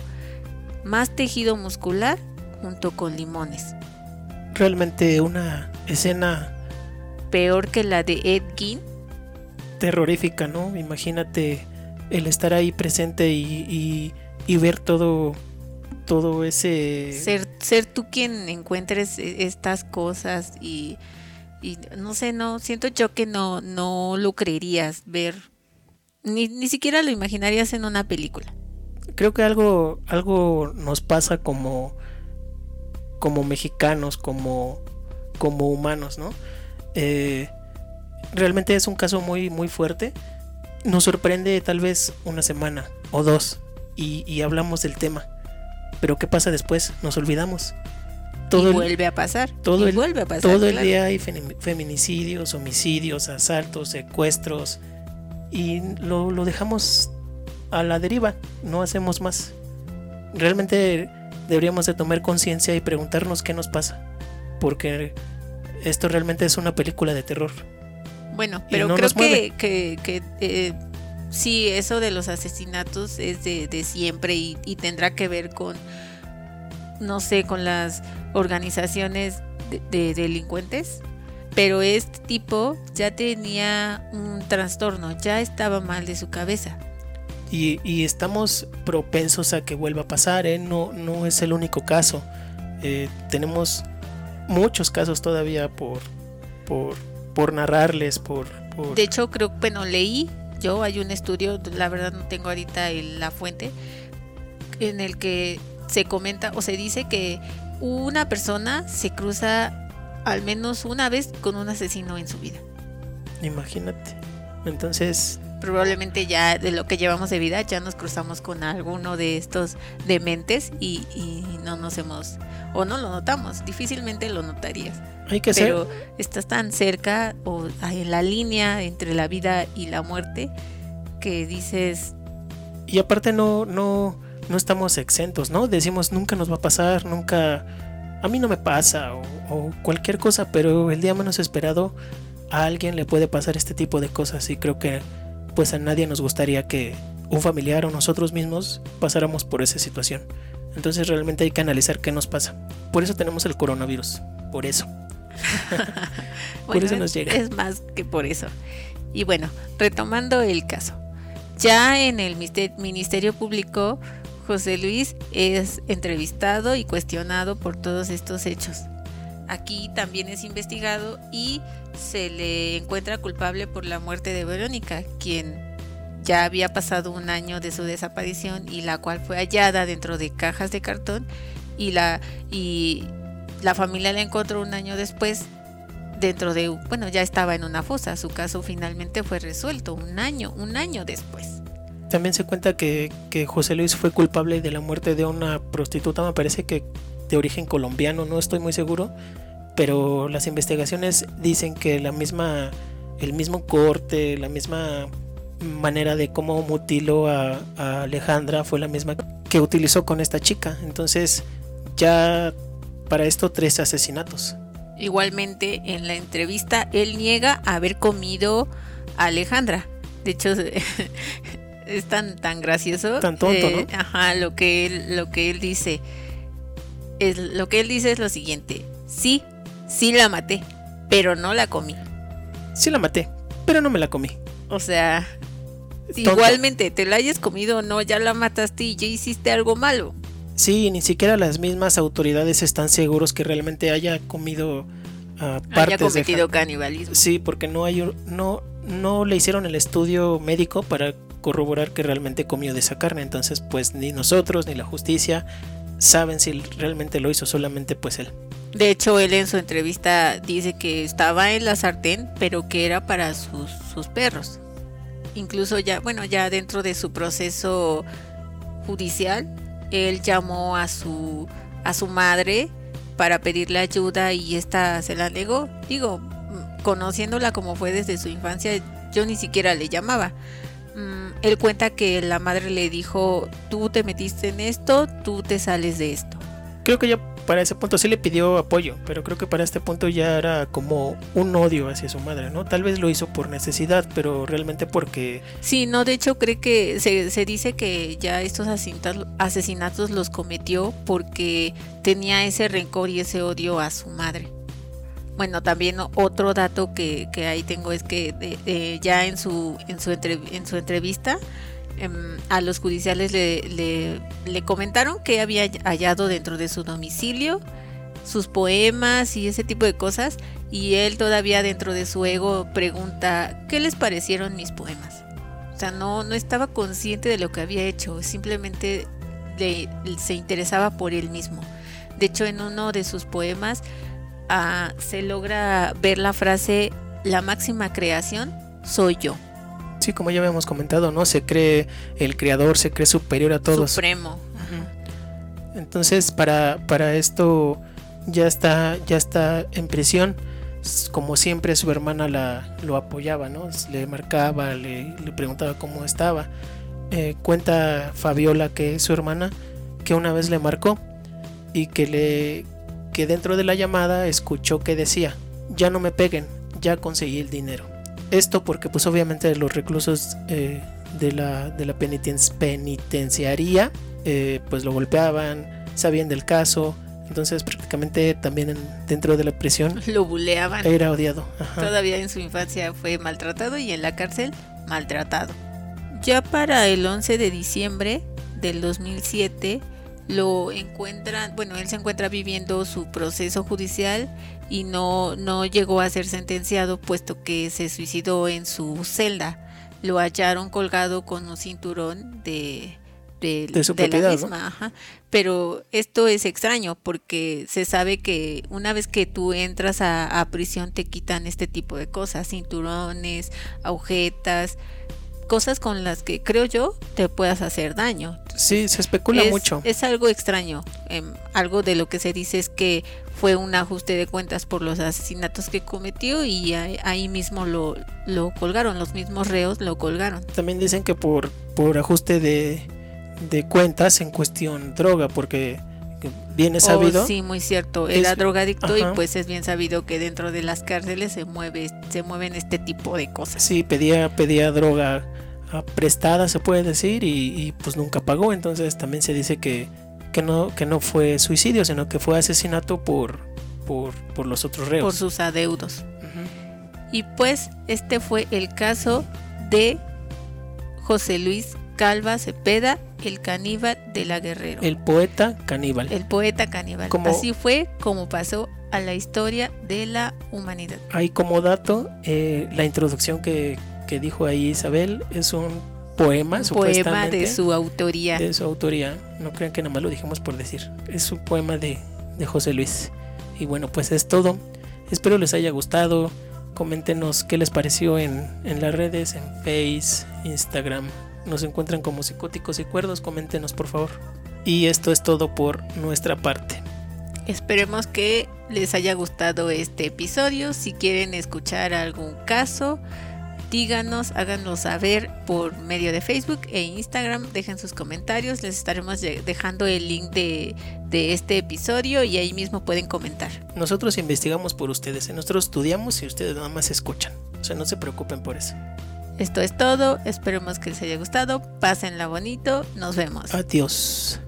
más tejido muscular junto con limones.
Realmente una escena
peor que la de Ed Gein.
Terrorífica, ¿no? Imagínate el estar ahí presente y, ver todo, todo ese...
Ser, ser tú quien encuentres e, estas cosas y, y, no sé, no, siento yo que no, no lo creerías ver, ni, ni siquiera lo imaginarías en una película.
Creo que algo, algo nos pasa como, como mexicanos, como, como humanos, ¿no? Eh, realmente es un caso muy, muy fuerte. Nos sorprende tal vez una semana o dos y, hablamos del tema. Pero ¿qué pasa después? Nos olvidamos.
Todo vuelve a pasar.
Todo
el, vuelve a pasar.
Todo el día hay feminicidios, homicidios, asaltos, secuestros. Y lo, lo dejamos a la deriva. No hacemos más. Realmente deberíamos de tomar conciencia y preguntarnos qué nos pasa. Porque esto realmente es una película de terror.
Bueno, pero creo que, que, eh, sí, eso de los asesinatos es de, siempre y, tendrá que ver con, no sé, con las organizaciones de, delincuentes. Pero este tipo ya tenía un trastorno, ya estaba mal de su cabeza.
Y, estamos propensos a que vuelva a pasar, ¿eh? no, no es el único caso. Eh, tenemos muchos casos todavía por, por, narrarles, por,
De hecho, creo, bueno, leí, yo hay un estudio, la verdad no tengo ahorita la fuente, en el que se comenta o se dice que una persona se cruza al menos una vez con un asesino en su vida.
Imagínate. Entonces,
probablemente ya de lo que llevamos de vida ya nos cruzamos con alguno de estos dementes y, y no nos hemos o no lo notamos, difícilmente lo notarías.
Hay que
Pero estás tan cerca o en la línea entre la vida y la muerte que dices
y aparte no no no estamos exentos, ¿no? Decimos nunca nos va a pasar, nunca a mí no me pasa o, o cualquier cosa, pero el día menos esperado a alguien le puede pasar este tipo de cosas y creo que pues a nadie nos gustaría que un familiar o nosotros mismos pasáramos por esa situación. Entonces realmente hay que analizar qué nos pasa. Por eso tenemos el coronavirus. Por eso.
por eso nos llega. Es más que por eso. Y bueno, retomando el caso. Ya en el Ministerio Público, José Luis es entrevistado y cuestionado por todos estos hechos. Aquí también es investigado y se le encuentra culpable por la muerte de Verónica, quien ya había pasado un año de su desaparición y la cual fue hallada dentro de cajas de cartón y la y la familia la encontró un año después dentro de bueno ya estaba en una fosa. Su caso finalmente fue resuelto un año un año después.
También se cuenta que, que José Luis fue culpable de la muerte de una prostituta. Me parece que de origen colombiano no estoy muy seguro pero las investigaciones dicen que la misma el mismo corte la misma manera de cómo mutiló a, Alejandra fue la misma que utilizó con esta chica. Entonces, ya para esto tres asesinatos.
Igualmente, en la entrevista, él niega haber comido a Alejandra. De hecho, es tan, tan gracioso.
Tan tonto, ¿no?
Ajá, lo que él, lo que él dice. Es, lo que él dice es lo siguiente. Sí, sí la maté, pero no la comí.
Sí la maté, pero no me la comí.
O sea, igualmente te la hayas comido o no, ya la mataste y ya hiciste algo malo.
Sí, ni siquiera las mismas autoridades están seguros que realmente haya comido uh, partes
haya cometido canibalismo.
Sí, porque no hay no no le hicieron el estudio médico para corroborar que realmente comió de esa carne, entonces pues ni nosotros ni la justicia saben si realmente lo hizo solamente pues él.
De hecho, él en su entrevista dice que estaba en la sartén, pero que era para sus, sus perros. Incluso ya, bueno, ya dentro de su proceso judicial, él llamó a su a su madre para pedirle ayuda y esta se la negó. Digo, conociéndola como fue desde su infancia, yo ni siquiera le llamaba. Él cuenta que la madre le dijo, tú te metiste en esto, tú te sales de esto.
Creo que ya para ese punto sí le pidió apoyo, pero creo que para este punto ya era como un odio hacia su madre, ¿no? Tal vez lo hizo por necesidad, pero realmente porque...
Sí, no, de hecho cree que se, se dice que ya estos asesinatos los cometió porque tenía ese rencor y ese odio a su madre. Bueno, también otro dato que, que ahí tengo es que ya en su, en su, en su entrevista Em, a los judiciales le, le, comentaron que había hallado dentro de su domicilio sus poemas y ese tipo de cosas y él todavía dentro de su ego pregunta ¿qué les parecieron mis poemas? O sea, no, no estaba consciente de lo que había hecho, simplemente se interesaba por él mismo. De hecho, en uno de sus poemas ah, se logra ver la frase la máxima creación soy yo
sí, como ya habíamos comentado, ¿no? Se cree el creador, se cree superior a todos.
Supremo.
Entonces, para, para esto ya está, ya está en prisión. Como siempre, su hermana la, lo apoyaba, ¿no? Le marcaba, le, preguntaba cómo estaba. Eh, cuenta Fabiola que su hermana que una vez le marcó y que le que dentro de la llamada escuchó que decía ya no me peguen ya conseguí el dinero esto porque pues obviamente los reclusos eh, de la, de la penitenciaría eh, pues lo golpeaban, sabían del caso, entonces prácticamente también dentro de la prisión
lo buleaban.
Era odiado.
Todavía en su infancia fue maltratado y en la cárcel maltratado. Ya para el 11 de diciembre del 2007 lo encuentran, bueno, él se encuentra viviendo su proceso judicial y no, no llegó a ser sentenciado puesto que se suicidó en su celda. Lo hallaron colgado con un cinturón de, de,
su la
misma, pero esto es extraño porque se sabe que una vez que tú entras a, a prisión te quitan este tipo de cosas, cinturones, agujetas, cosas con las que creo yo te puedas hacer daño.
Sí, se especula mucho.
Es algo extraño. Em, algo de lo que se dice es que fue un ajuste de cuentas por los asesinatos que cometió y ahí, mismo lo, lo, colgaron, los mismos reos lo colgaron.
También dicen que por, por ajuste de, de cuentas en cuestión droga, porque viene oh, sabido.
sí, muy cierto. Era drogadicto y pues es bien sabido que dentro de las cárceles se mueve, se mueven este tipo de cosas.
Sí, pedía, pedía droga prestada, se puede decir, y, pues nunca pagó. Entonces también se dice que, que, no, que no fue suicidio, sino que fue asesinato por, por, por los otros reos.
Por sus adeudos. Y pues este fue el caso de José Luis Calva Cepeda, el caníbal de la Guerrero.
El poeta caníbal.
El poeta caníbal. Así fue como pasó a la historia de la humanidad.
Hay como dato eh, la introducción que, que, dijo ahí Isabel es un poema,
un poema de su autoría.
De su autoría. No crean que nada más lo dijimos por decir. Es un poema de, de José Luis. Y bueno, pues es todo. Espero les haya gustado. Coméntenos qué les pareció en, en las redes, en Face, Instagram, nos encuentran como psicóticos y cuerdos, coméntenos por favor. Y esto es todo por nuestra parte.
Esperemos que les haya gustado este episodio. Si quieren escuchar algún caso, díganos, háganos saber por medio de Facebook e Instagram. Dejen sus comentarios. Les estaremos dejando el link de, de este episodio y ahí mismo pueden comentar.
Nosotros investigamos por ustedes. Nosotros estudiamos y ustedes nada más escuchan. O sea, no se preocupen por eso.
Esto es todo, esperemos que les haya gustado, pásenla bonito, nos vemos.
Adiós.